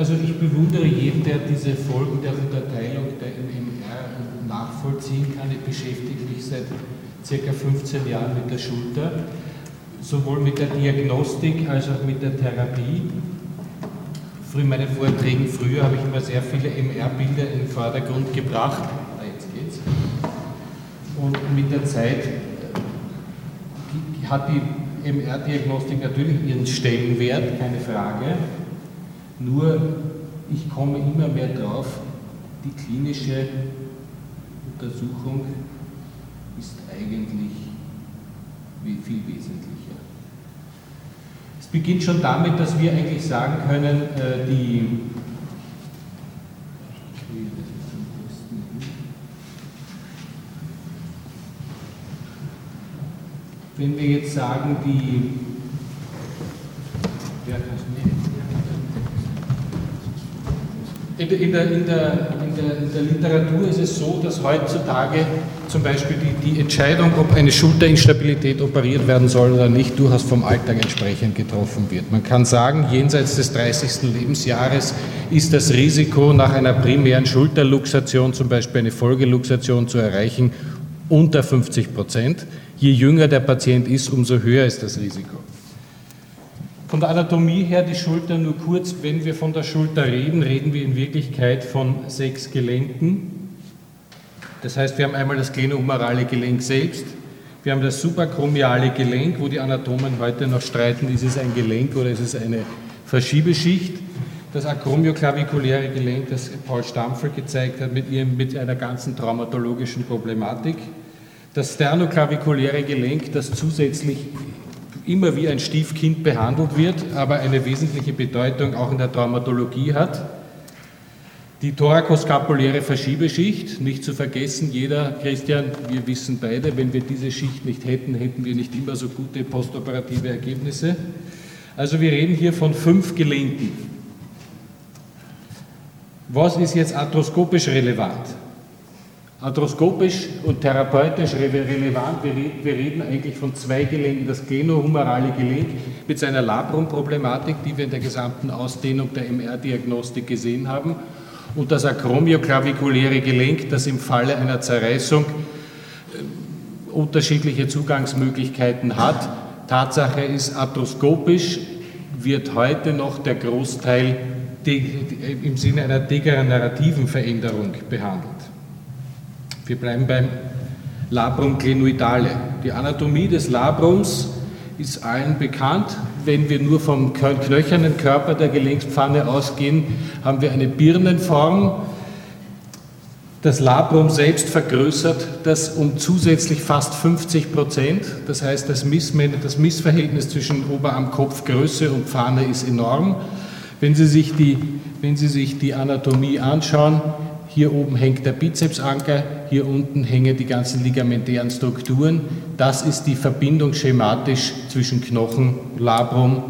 also ich bewundere jeden, der diese Folgen der Unterteilung der MMR nachvollziehen kann. Ich beschäftige mich seit circa 15 Jahren mit der Schulter, sowohl mit der Diagnostik als auch mit der Therapie. In meinen Vorträgen früher habe ich immer sehr viele MR-Bilder in den Vordergrund gebracht. Ah, jetzt geht's. Und mit der Zeit hat die MR-Diagnostik natürlich ihren Stellenwert, keine Frage. Nur ich komme immer mehr drauf, die klinische Untersuchung ist eigentlich viel wesentlicher. Es beginnt schon damit, dass wir eigentlich sagen können, äh, die wenn wir jetzt sagen, die der, in, der, in, der, in der Literatur ist es so, dass heutzutage zum Beispiel die, die Entscheidung, ob eine Schulterinstabilität operiert werden soll oder nicht, durchaus vom Alltag entsprechend getroffen wird. Man kann sagen, jenseits des 30. Lebensjahres ist das Risiko, nach einer primären Schulterluxation zum Beispiel eine Folgeluxation zu erreichen, unter 50 Prozent. Je jünger der Patient ist, umso höher ist das Risiko. Von der Anatomie her die Schulter nur kurz. Wenn wir von der Schulter reden, reden wir in Wirklichkeit von sechs Gelenken. Das heißt, wir haben einmal das glenohumerale Gelenk selbst, wir haben das suprachromiale Gelenk, wo die Anatomen heute noch streiten, ist es ein Gelenk oder ist es eine Verschiebeschicht. Das akromioklavikuläre Gelenk, das Paul Stampfel gezeigt hat, mit, ihrem, mit einer ganzen traumatologischen Problematik. Das sternoklavikuläre Gelenk, das zusätzlich immer wie ein Stiefkind behandelt wird, aber eine wesentliche Bedeutung auch in der Traumatologie hat. Die thorakoskapuläre Verschiebeschicht, nicht zu vergessen, jeder, Christian, wir wissen beide, wenn wir diese Schicht nicht hätten, hätten wir nicht immer so gute postoperative Ergebnisse. Also wir reden hier von fünf Gelenken. Was ist jetzt arthroskopisch relevant? Arthroskopisch und therapeutisch relevant, wir reden eigentlich von zwei Gelenken, das glenohumerale Gelenk mit seiner Labrum-Problematik, die wir in der gesamten Ausdehnung der MR-Diagnostik gesehen haben, und das akromioklavikuläre Gelenk, das im Falle einer Zerreißung äh, unterschiedliche Zugangsmöglichkeiten hat. Tatsache ist, arthroskopisch wird heute noch der Großteil im Sinne einer degenerativen Veränderung behandelt. Wir bleiben beim Labrum glenoidale. Die Anatomie des Labrums ist allen bekannt. Wenn wir nur vom knöchernen Körper der Gelenkspfanne ausgehen, haben wir eine Birnenform. Das Labrum selbst vergrößert das um zusätzlich fast 50 Prozent. Das heißt, das, das Missverhältnis zwischen Oberarmkopfgröße und Pfanne ist enorm. Wenn Sie sich die, wenn Sie sich die Anatomie anschauen, hier oben hängt der Bizepsanker, hier unten hängen die ganzen ligamentären Strukturen. Das ist die Verbindung schematisch zwischen Knochen, Labrum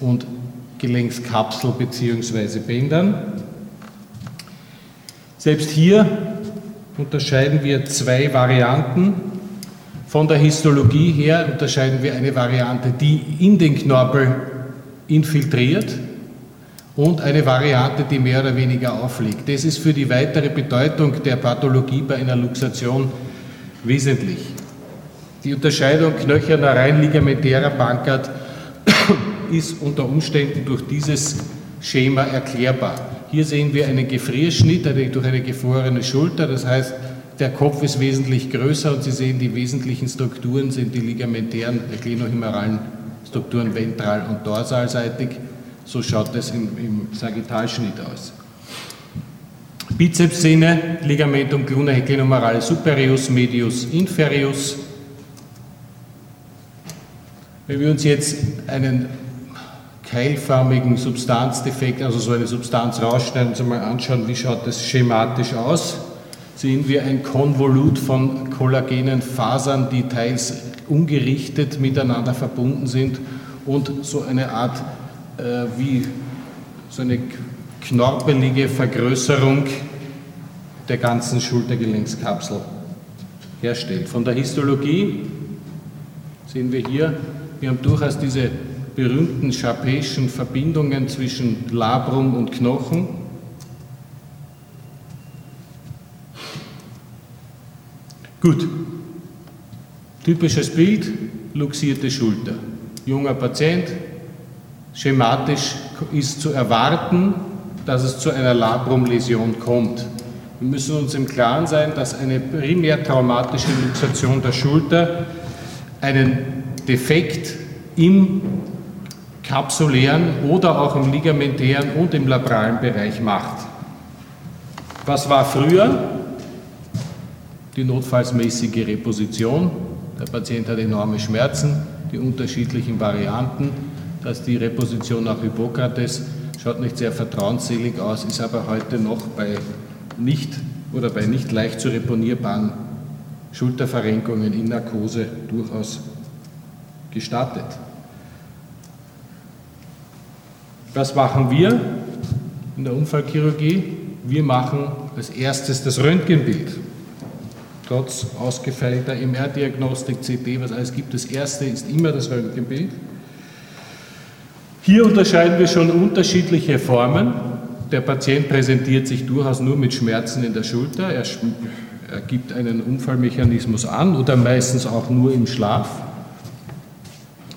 und Gelenkskapsel bzw. Bändern. Selbst hier unterscheiden wir zwei Varianten. Von der Histologie her unterscheiden wir eine Variante, die in den Knorpel infiltriert, und eine Variante, die mehr oder weniger aufliegt. Das ist für die weitere Bedeutung der Pathologie bei einer Luxation wesentlich. Die Unterscheidung knöcherner rein ligamentärer Bankart ist unter Umständen durch dieses Schema erklärbar. Hier sehen wir einen Gefrierschnitt durch eine gefrorene Schulter, das heißt, der Kopf ist wesentlich größer und Sie sehen, die wesentlichen Strukturen sind die ligamentären, der glenohumeralen Strukturen ventral und dorsalseitig. So schaut das im, im Sagittalschnitt aus. Bizepssehne, Ligamentum glenomerale superius, medius, inferius. Wenn wir uns jetzt einen keilförmigen Substanzdefekt, also so eine Substanz rausschneiden, uns einmal anschauen, wie schaut das schematisch aus, sehen wir ein Konvolut von kollagenen Fasern, die teils ungerichtet miteinander verbunden sind und so eine Art wie so eine knorpelige Vergrößerung der ganzen Schultergelenkskapsel herstellt. Von der Histologie sehen wir hier, wir haben durchaus diese berühmten Charpeschen Verbindungen zwischen Labrum und Knochen. Gut, typisches Bild, luxierte Schulter. Junger Patient, schematisch ist zu erwarten, dass es zu einer Labrumläsion kommt. Wir müssen uns im Klaren sein, dass eine primär traumatische Luxation der Schulter einen Defekt im kapsulären oder auch im ligamentären und im labralen Bereich macht. Was war früher? Die notfallsmäßige Reposition. Der Patient hat enorme Schmerzen, die unterschiedlichen Varianten. Dass die Reposition nach Hippokrates schaut nicht sehr vertrauensselig aus, ist aber heute noch bei nicht oder bei nicht leicht zu reponierbaren Schulterverrenkungen in Narkose durchaus gestattet. Was machen wir in der Unfallchirurgie? Wir machen als erstes das Röntgenbild. Trotz ausgefeilter MR-Diagnostik, CT, was alles gibt, das erste ist immer das Röntgenbild. Hier unterscheiden wir schon unterschiedliche Formen. Der Patient präsentiert sich durchaus nur mit Schmerzen in der Schulter. Er, er gibt einen Unfallmechanismus an oder meistens auch nur im Schlaf.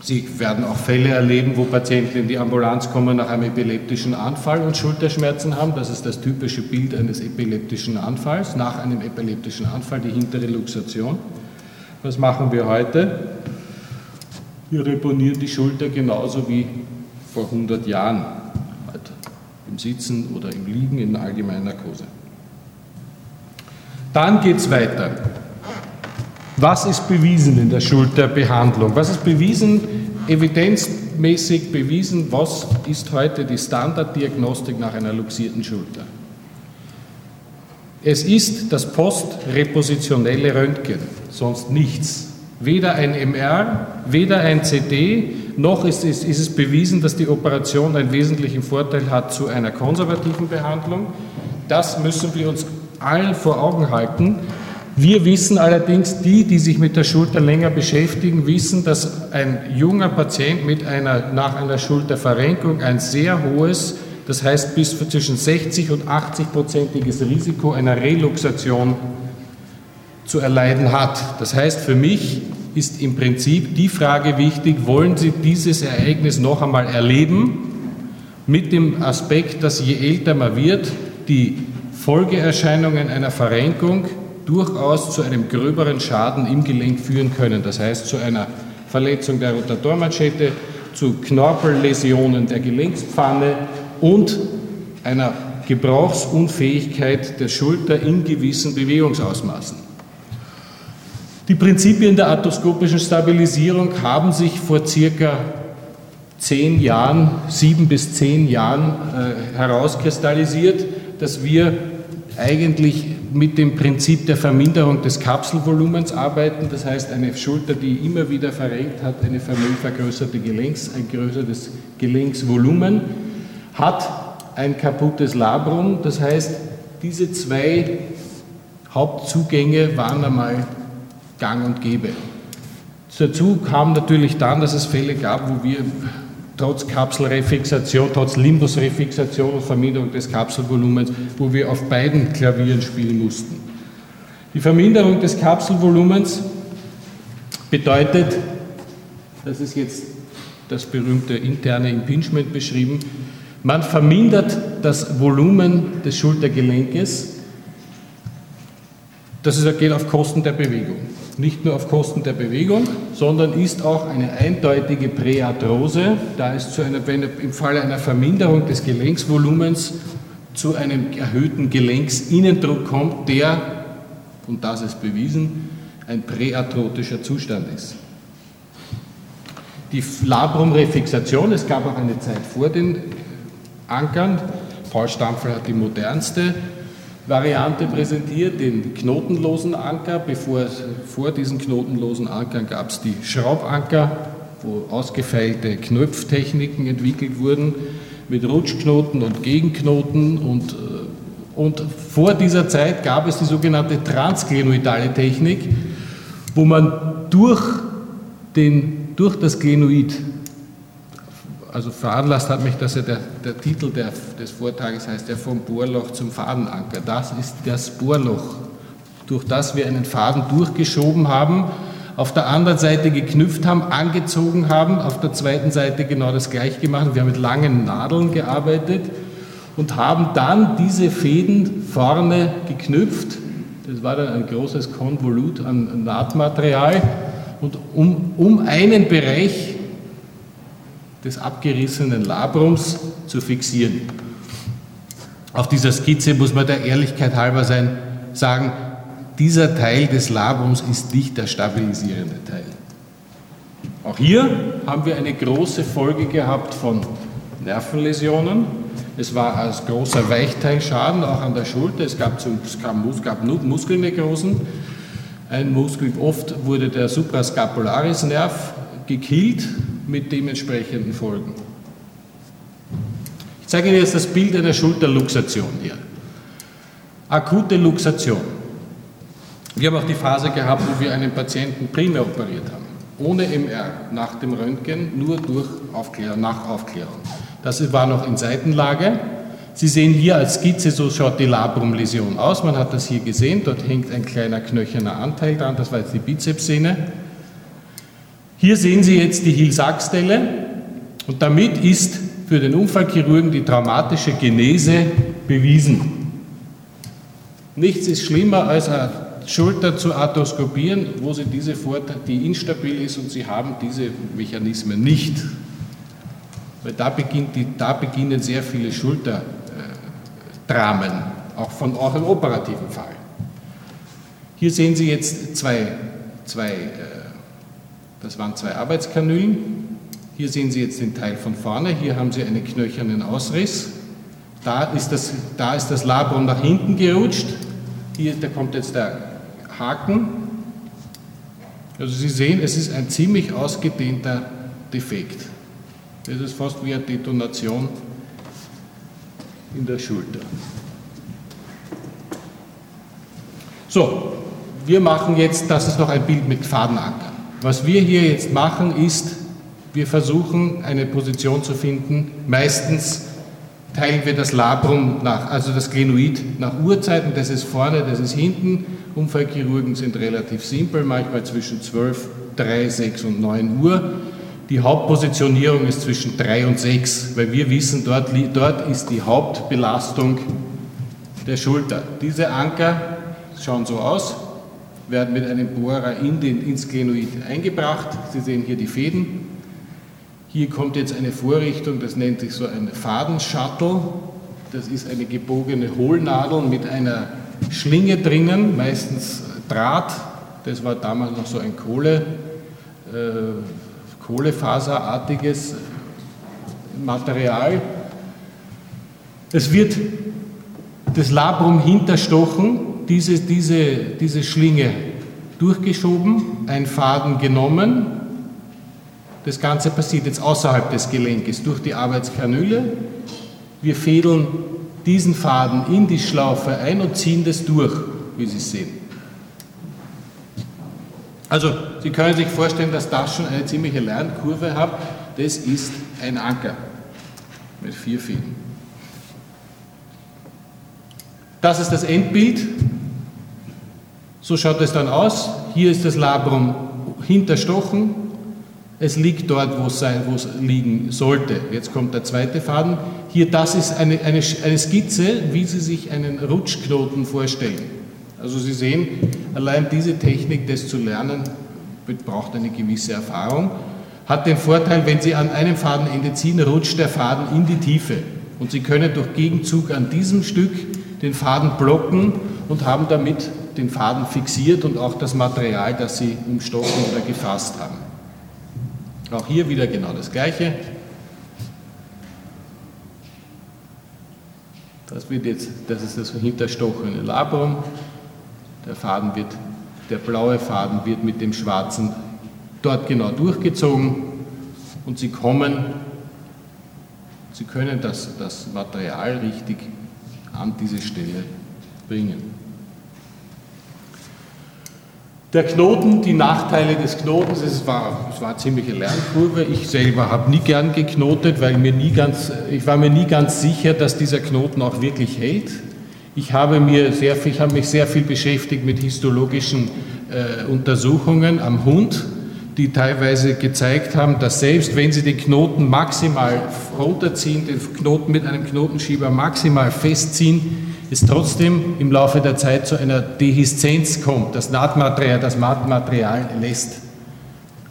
Sie werden auch Fälle erleben, wo Patienten in die Ambulanz kommen nach einem epileptischen Anfall und Schulterschmerzen haben. Das ist das typische Bild eines epileptischen Anfalls. Nach einem epileptischen Anfall die hintere Luxation. Was machen wir heute? Wir reponieren die Schulter genauso wie vor 100 Jahren im Sitzen oder im Liegen in allgemeiner Narkose. Dann geht es weiter. Was ist bewiesen in der Schulterbehandlung? Was ist bewiesen, evidenzmäßig bewiesen? Was ist heute die Standarddiagnostik nach einer luxierten Schulter? Es ist das postrepositionelle Röntgen, sonst nichts. Weder ein MR, weder ein CD, noch ist es, ist es bewiesen, dass die Operation einen wesentlichen Vorteil hat zu einer konservativen Behandlung. Das müssen wir uns allen vor Augen halten. Wir wissen allerdings, die, die sich mit der Schulter länger beschäftigen, wissen, dass ein junger Patient mit einer, nach einer Schulterverrenkung ein sehr hohes, das heißt bis zwischen 60 und 80 prozentiges Risiko einer Reluxation zu erleiden hat. Das heißt für mich, ist im Prinzip die Frage wichtig, wollen Sie dieses Ereignis noch einmal erleben, mit dem Aspekt, dass je älter man wird, die Folgeerscheinungen einer Verrenkung durchaus zu einem gröberen Schaden im Gelenk führen können. Das heißt zu einer Verletzung der Rotatormanschette, zu Knorpelläsionen der Gelenkspfanne und einer Gebrauchsunfähigkeit der Schulter in gewissen Bewegungsausmaßen. Die Prinzipien der arthroskopischen Stabilisierung haben sich vor circa zehn Jahren, sieben bis zehn Jahren äh, herauskristallisiert, dass wir eigentlich mit dem Prinzip der Verminderung des Kapselvolumens arbeiten. Das heißt, eine Schulter, die immer wieder verrenkt hat, eine vergrößerte Gelenks, ein größeres Gelenksvolumen, hat ein kaputtes Labrum. Das heißt, diese zwei Hauptzugänge waren einmal gang und gäbe. Dazu kam natürlich dann, dass es Fälle gab, wo wir trotz Kapselrefixation, trotz Limbusrefixation und Verminderung des Kapselvolumens, wo wir auf beiden Klavieren spielen mussten. Die Verminderung des Kapselvolumens bedeutet, das ist jetzt das berühmte interne Impingement beschrieben, man vermindert das Volumen des Schultergelenkes, das geht auf Kosten der Bewegung nicht nur auf Kosten der Bewegung, sondern ist auch eine eindeutige Präarthrose, da es zu einer, wenn im Falle einer Verminderung des Gelenksvolumens zu einem erhöhten Gelenksinnendruck kommt, der, und das ist bewiesen, ein präarthrotischer Zustand ist. Die Labrumrefixation, es gab auch eine Zeit vor den Ankern, Paul Stampfel hat die modernste Variante präsentiert, den knotenlosen Anker. Bevor, vor diesen knotenlosen Ankern gab es die Schraubanker, wo ausgefeilte Knöpftechniken entwickelt wurden mit Rutschknoten und Gegenknoten und, äh, und vor dieser Zeit gab es die sogenannte transglenoidale Technik, wo man durch, den, durch das Glenoid also veranlasst hat mich, dass ja der, der Titel der, des Vortrages heißt, der vom Bohrloch zum Fadenanker. Das ist das Bohrloch, durch das wir einen Faden durchgeschoben haben, auf der anderen Seite geknüpft haben, angezogen haben, auf der zweiten Seite genau das gleiche gemacht. Wir haben mit langen Nadeln gearbeitet und haben dann diese Fäden vorne geknüpft. Das war dann ein großes Konvolut an Nahtmaterial und um, um einen Bereich des abgerissenen Labrums zu fixieren. Auf dieser Skizze muss man der Ehrlichkeit halber sein, sagen, dieser Teil des Labrums ist nicht der stabilisierende Teil. Auch hier haben wir eine große Folge gehabt von Nervenläsionen. Es war als großer Weichteilschaden auch an der Schulter. Es gab, es gab, es gab Muskelnekrosen. Ein Muskel, oft wurde der Suprascapularis-Nerv gekillt mit dementsprechenden Folgen. Ich zeige Ihnen jetzt das Bild einer Schulterluxation hier. Akute Luxation. Wir haben auch die Phase gehabt, wo wir einen Patienten primär operiert haben. Ohne MR, nach dem Röntgen, nur durch Aufklärung, nach Aufklärung. Das war noch in Seitenlage. Sie sehen hier als Skizze, so schaut die Labrumläsion aus. Man hat das hier gesehen, dort hängt ein kleiner knöcherner Anteil dran, das war jetzt die Bizepssehne. Hier sehen Sie jetzt die Hill-Sachs-Stelle und damit ist für den Unfallchirurgen die traumatische Genese bewiesen. Nichts ist schlimmer als eine Schulter zu arthroskopieren, wo Sie diese Vorteile, die instabil ist und Sie haben diese Mechanismen nicht. Weil da, beginnt die, da beginnen sehr viele Schulterdramen, auch, von, auch im operativen Fall. Hier sehen Sie jetzt zwei, zwei äh, das waren zwei Arbeitskanülen. Hier sehen Sie jetzt den Teil von vorne. Hier haben Sie einen knöchernen Ausriss. Da ist das, da ist das Labrum nach hinten gerutscht. Hier da kommt jetzt der Haken. Also Sie sehen, es ist ein ziemlich ausgedehnter Defekt. Das ist fast wie eine Detonation in der Schulter. So, wir machen jetzt, das ist noch ein Bild mit Fadenanker. Was wir hier jetzt machen, ist, wir versuchen eine Position zu finden. Meistens teilen wir das Labrum nach, also das Glenoid nach Uhrzeiten. Das ist vorne, das ist hinten. Unfallchirurgen sind relativ simpel, manchmal zwischen 12, 3, 6 und 9 Uhr. Die Hauptpositionierung ist zwischen 3 und 6, weil wir wissen, dort, dort ist die Hauptbelastung der Schulter. Diese Anker schauen so aus werden mit einem Bohrer in den, ins Glenoid eingebracht. Sie sehen hier die Fäden. Hier kommt jetzt eine Vorrichtung, das nennt sich so ein Fadenshuttle. Das ist eine gebogene Hohlnadel mit einer Schlinge drinnen, meistens Draht. Das war damals noch so ein Kohle, äh, Kohlefaserartiges Material. Es wird das Labrum hinterstochen diese, diese, diese Schlinge durchgeschoben, ein Faden genommen. Das Ganze passiert jetzt außerhalb des Gelenkes durch die Arbeitskanüle. Wir fädeln diesen Faden in die Schlaufe ein und ziehen das durch, wie Sie sehen. Also, Sie können sich vorstellen, dass das schon eine ziemliche Lernkurve hat. Das ist ein Anker mit vier Fäden. Das ist das Endbild. So schaut es dann aus. Hier ist das Labrum hinterstochen. Es liegt dort, wo es, liegen sollte. Jetzt kommt der zweite Faden. Hier, das ist eine, eine, eine Skizze, wie Sie sich einen Rutschknoten vorstellen. Also Sie sehen, allein diese Technik, das zu lernen, braucht eine gewisse Erfahrung. Hat den Vorteil, wenn Sie an einem Fadenende ziehen, rutscht der Faden in die Tiefe. Und Sie können durch Gegenzug an diesem Stück den Faden blocken und haben damit den Faden fixiert und auch das Material, das Sie umstochen oder gefasst haben. Auch hier wieder genau das Gleiche. Das, wird jetzt, das ist das hinterstochene Labrum. Der Faden wird, der blaue Faden wird mit dem schwarzen dort genau durchgezogen und Sie kommen, Sie können das, das Material richtig an diese Stelle bringen. Der Knoten, die Nachteile des Knotens, es war, es war eine ziemliche Lernkurve. Ich selber habe nie gern geknotet, weil mir nie ganz, ich war mir nie ganz sicher, dass dieser Knoten auch wirklich hält. Ich habe, mir sehr ich habe mich sehr viel beschäftigt mit histologischen äh, Untersuchungen am Hund, die teilweise gezeigt haben, dass selbst wenn Sie den Knoten maximal runterziehen, den Knoten mit einem Knotenschieber maximal festziehen, es trotzdem im Laufe der Zeit zu einer Dehiszenz kommt. Das Nahtmaterial, das Mattmaterial lässt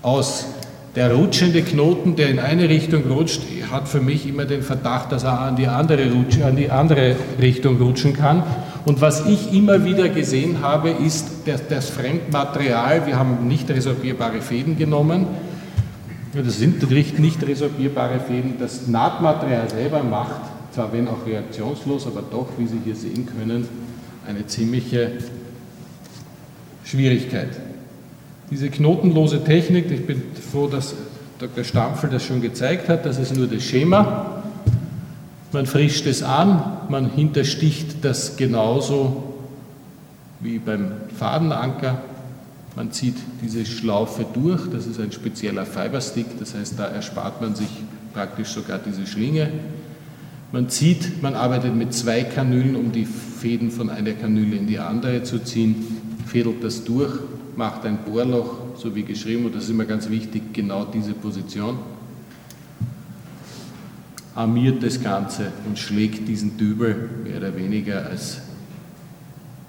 aus. Der rutschende Knoten, der in eine Richtung rutscht, hat für mich immer den Verdacht, dass er an die andere, Rutsch, an die andere Richtung rutschen kann. Und was ich immer wieder gesehen habe, ist das, das Fremdmaterial. Wir haben nicht resorbierbare Fäden genommen. Das sind nicht resorbierbare Fäden. Das Nahtmaterial selber macht zwar wenn auch reaktionslos, aber doch, wie Sie hier sehen können, eine ziemliche Schwierigkeit. Diese knotenlose Technik, ich bin froh, dass Dr. Stampfel das schon gezeigt hat, das ist nur das Schema. Man frischt es an, man hintersticht das genauso wie beim Fadenanker. Man zieht diese Schlaufe durch, das ist ein spezieller Fiberstick, das heißt, da erspart man sich praktisch sogar diese Schlinge. Man zieht, man arbeitet mit zwei Kanülen, um die Fäden von einer Kanüle in die andere zu ziehen, fädelt das durch, macht ein Bohrloch, so wie geschrieben, und das ist immer ganz wichtig, genau diese Position, armiert das Ganze und schlägt diesen Dübel mehr oder weniger als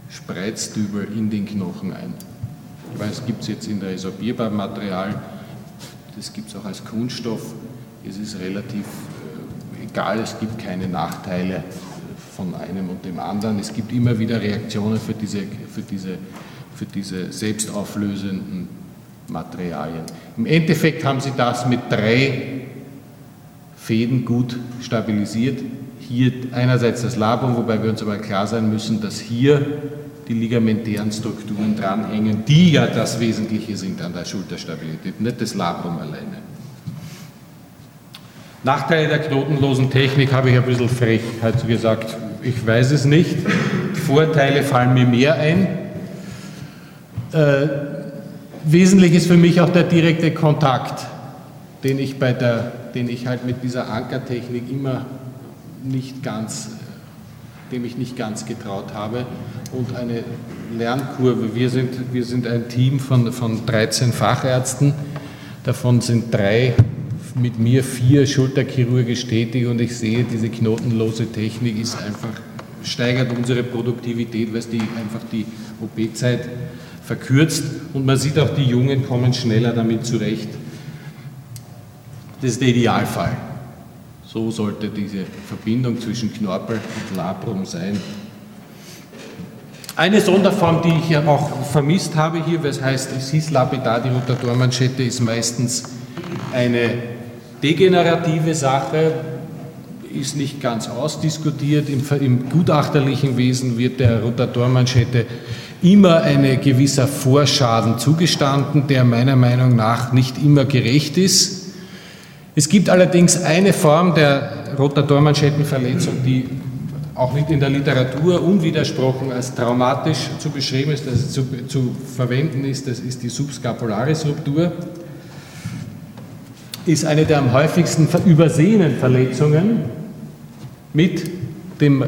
Spreizdübel in den Knochen ein. Ich weiß, es gibt es jetzt in resorbierbarem Material, das gibt es auch als Kunststoff. Es ist relativ egal, es gibt keine Nachteile von einem und dem anderen. Es gibt immer wieder Reaktionen für diese, für diese, für diese selbstauflösenden Materialien. Im Endeffekt haben sie das mit drei Fäden gut stabilisiert. Hier einerseits das Labrum, wobei wir uns aber klar sein müssen, dass hier die ligamentären Strukturen dranhängen, die ja das Wesentliche sind an der Schulterstabilität, nicht das Labrum alleine. Nachteile der knotenlosen Technik habe ich ein bisschen frech halt gesagt. Ich weiß es nicht. Vorteile fallen mir mehr ein. Äh, wesentlich ist für mich auch der direkte Kontakt, den ich, bei der, den ich halt mit dieser Ankertechnik immer nicht ganz, dem ich nicht ganz getraut habe. Und eine Lernkurve. Wir sind, wir sind ein Team von, von 13 Fachärzten. Davon sind drei mit mir vier schulterchirurgisch tätig und ich sehe, diese knotenlose Technik ist einfach, steigert unsere Produktivität, weil es die, einfach die OP-Zeit verkürzt und man sieht auch, die Jungen kommen schneller damit zurecht. Das ist der Idealfall. So sollte diese Verbindung zwischen Knorpel und Labrum sein. Eine Sonderform, die ich ja auch vermisst habe hier, was heißt, es hieß lapidar, die Rotatormanschette ist meistens eine Degenerative Sache ist nicht ganz ausdiskutiert. Im, Im, gutachterlichen Wesen wird der Rotatormanschette immer ein gewisser Vorschaden zugestanden, der meiner Meinung nach nicht immer gerecht ist. Es gibt allerdings eine Form der Rotatormanschettenverletzung, die auch nicht in der Literatur unwidersprochen als traumatisch zu beschreiben ist, dass zu, zu verwenden ist, das ist die Subscapularis-Ruptur ist eine der am häufigsten übersehenen Verletzungen mit dem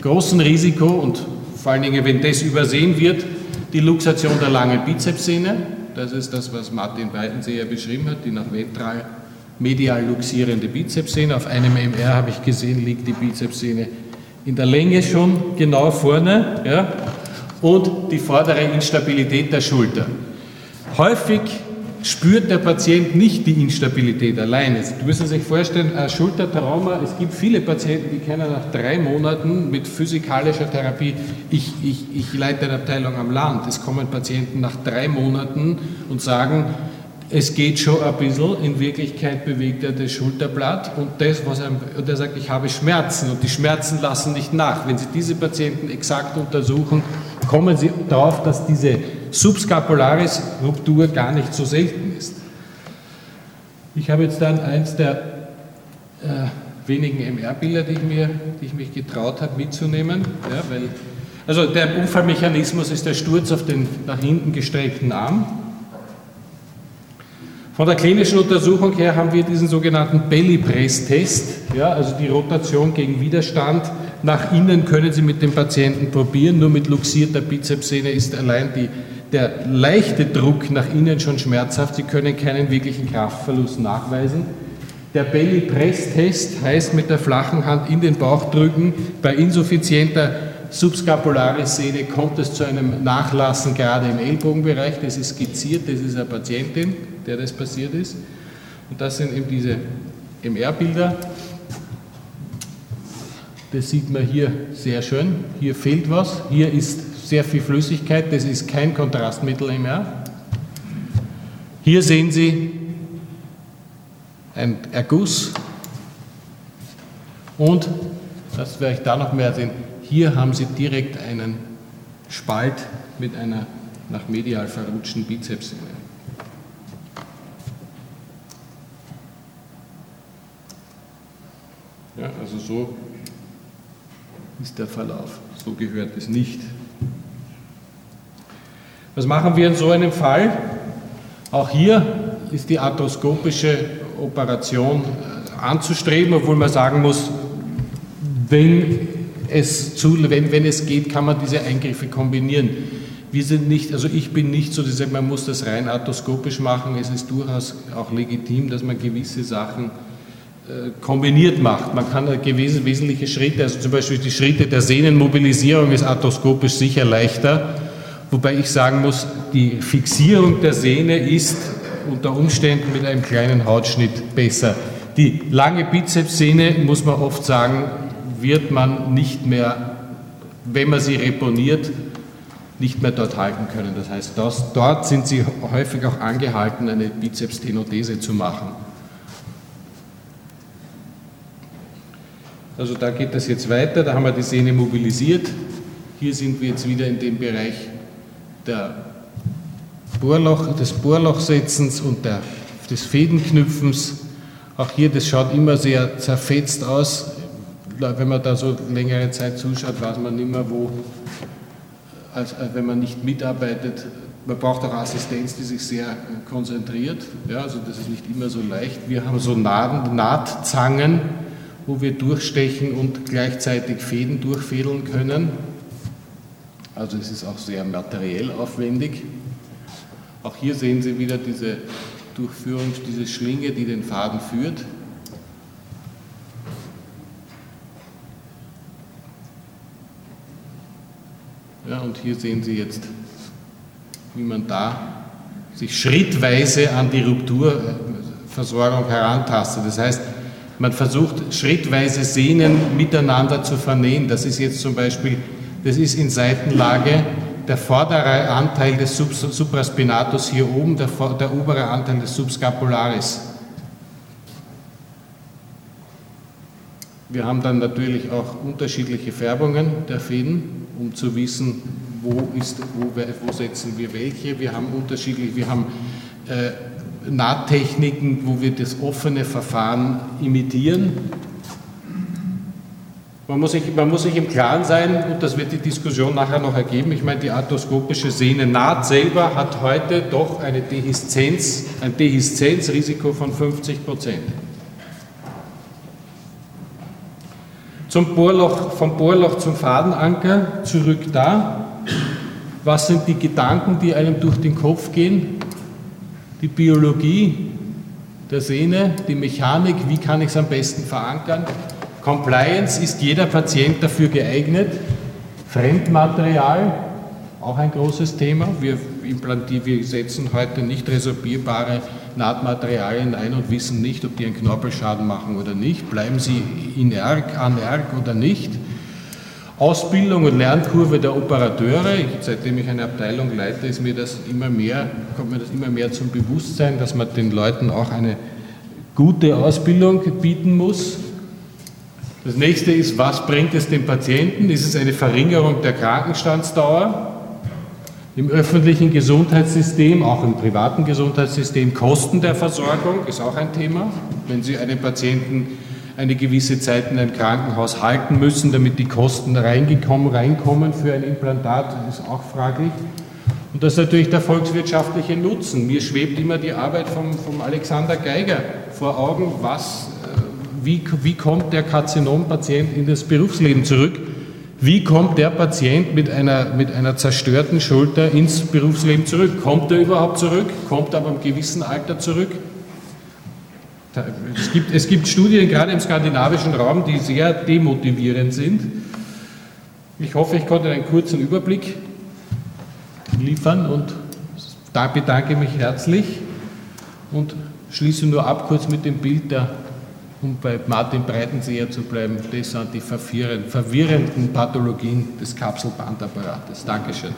großen Risiko und vor allen Dingen, wenn das übersehen wird, die Luxation der langen Bizepssehne. Das ist das, was Martin Weidenseher beschrieben hat, die nach ventral medial luxierende Bizepssehne. Auf einem MR habe ich gesehen, liegt die Bizepssehne in der Länge schon genau vorne ja, und die vordere Instabilität der Schulter. Häufig spürt der Patient nicht die Instabilität alleine. Sie müssen sich vorstellen, ein Schultertrauma, es gibt viele Patienten, die kennen nach drei Monaten mit physikalischer Therapie, ich, ich, ich leite eine Abteilung am Land, es kommen Patienten nach drei Monaten und sagen, es geht schon ein bisschen, in Wirklichkeit bewegt er das Schulterblatt und, das, was er, und er sagt, ich habe Schmerzen und die Schmerzen lassen nicht nach. Wenn Sie diese Patienten exakt untersuchen, kommen Sie darauf, dass diese Subscapularis-Ruptur gar nicht so selten ist. Ich habe jetzt dann eins der äh, wenigen MR-Bilder, die, die, ich mich getraut habe mitzunehmen, ja, weil Also der Unfallmechanismus ist der Sturz auf den nach hinten gestreckten Arm. Von der klinischen Untersuchung her haben wir diesen sogenannten Belly Press Test, ja, also die Rotation gegen Widerstand. Nach innen können Sie mit dem Patienten probieren, nur mit luxierter Bizepssehne ist allein die, der leichte Druck nach innen schon schmerzhaft. Sie können keinen wirklichen Kraftverlust nachweisen. Der Belly Press Test heißt mit der flachen Hand in den Bauch drücken. Bei insuffizienter subskapulare Sehne kommt es zu einem Nachlassen gerade im Ellbogenbereich. Das ist skizziert, das ist eine Patientin, der das passiert ist. Und das sind eben diese MR-Bilder. Das sieht man hier sehr schön. Hier fehlt was. Hier ist sehr viel Flüssigkeit. Das ist kein Kontrastmittel MR. Hier sehen Sie ein Erguss und, das werde ich da noch mehr sehen, hier haben Sie direkt einen Spalt mit einer nach medial verrutschten Bizepssehne. Ja, also so ist der Verlauf. So gehört es nicht. Was machen wir in so einem Fall? Auch hier ist die arthroskopische Operation anzustreben, obwohl man sagen muss, wenn es, zu, wenn, wenn es geht, kann man diese Eingriffe kombinieren. Wir sind nicht, also ich bin nicht so, dass man muss das rein arthroskopisch machen. Es ist durchaus auch legitim, dass man gewisse Sachen äh, kombiniert macht. Man kann gewisse wesentliche Schritte, also zum Beispiel die Schritte der Sehnenmobilisierung ist arthroskopisch sicher leichter, wobei ich sagen muss, die Fixierung der Sehne ist unter Umständen mit einem kleinen Hautschnitt besser. Die lange Bizepssehne, muss man oft sagen, wird man nicht mehr, wenn man sie reponiert, nicht mehr dort halten können. Das heißt, das, dort sind sie häufig auch angehalten, eine Bizepstenodese zu machen. Also da geht das jetzt weiter, da haben wir die Sehne mobilisiert. Hier sind wir jetzt wieder in dem Bereich der Bohrloch, des Bohrlochsetzens und der, des Fädenknüpfens. Auch hier, das schaut immer sehr zerfetzt aus wenn man da so längere Zeit zuschaut, weiß man nicht mehr, wo, als, als wenn man nicht mitarbeitet. Man braucht auch Assistenz, die sich sehr konzentriert. Ja, also das ist nicht immer so leicht. Wir haben so Naht, Nahtzangen, wo wir durchstechen und gleichzeitig Fäden durchfädeln können. Also es ist auch sehr materiell aufwendig. Auch hier sehen Sie wieder diese Durchführung, diese Schlinge, die den Faden führt. Ja, und hier sehen Sie jetzt, wie man da sich schrittweise an die Rupturversorgung herantastet. Das heißt, man versucht schrittweise Sehnen miteinander zu vernähen. Das ist jetzt zum Beispiel, das ist in Seitenlage der vordere Anteil des Supraspinatus hier oben, der, der obere Anteil des Subscapularis. Wir haben dann natürlich auch unterschiedliche Färbungen der Fäden um zu wissen, wo, ist, wo, wo setzen wir welche. Wir haben unterschiedlich, wir haben äh, Nahttechniken, wo wir das offene Verfahren imitieren. Man muss, sich, man muss sich im Klaren sein, und das wird die Diskussion nachher noch ergeben, ich meine, die arthroskopische Sehnennaht selber hat heute doch eine Dehiszenz, ein Dehizenzrisiko von 50 Prozent. Zum Bohrloch, vom Bohrloch zum Fadenanker, zurück da. Was sind die Gedanken, die einem durch den Kopf gehen? Die Biologie der Sehne, die Mechanik, wie kann ich es am besten verankern? Compliance, ist jeder Patient dafür geeignet? Fremdmaterial, auch ein großes Thema. Wir, wir setzen heute nicht resorbierbare Nahtmaterialien ein und wissen nicht, ob die einen Knorpelschaden machen oder nicht. Bleiben sie inerg, anerg oder nicht. Ausbildung und Lernkurve der Operateure. Ich, seitdem ich eine Abteilung leite, ist mir das immer mehr, kommt mir das immer mehr zum Bewusstsein, dass man den Leuten auch eine gute Ausbildung bieten muss. Das nächste ist, was bringt es dem Patienten? Ist es eine Verringerung der Krankenstandsdauer? Im öffentlichen Gesundheitssystem, auch im privaten Gesundheitssystem, Kosten der Versorgung ist auch ein Thema. Wenn Sie einem Patienten eine gewisse Zeit in einem Krankenhaus halten müssen, damit die Kosten reingekommen, reinkommen für ein Implantat, ist auch fraglich. Und das ist natürlich der volkswirtschaftliche Nutzen. Mir schwebt immer die Arbeit von Alexander Geiger vor Augen, was, wie, wie kommt der Karzinompatient in das Berufsleben zurück? Wie kommt der Patient mit einer, mit einer zerstörten Schulter ins Berufsleben zurück? Kommt er überhaupt zurück? Kommt er aber im gewissen Alter zurück? Es gibt, es gibt Studien, gerade im skandinavischen Raum, die sehr demotivierend sind. Ich hoffe, ich konnte einen kurzen Überblick liefern und da bedanke mich herzlich und schließe nur ab kurz mit dem Bild der um bei Martin Breitenseher zu bleiben, das sind die verwirrenden Pathologien des Kapselbandapparates. Dankeschön.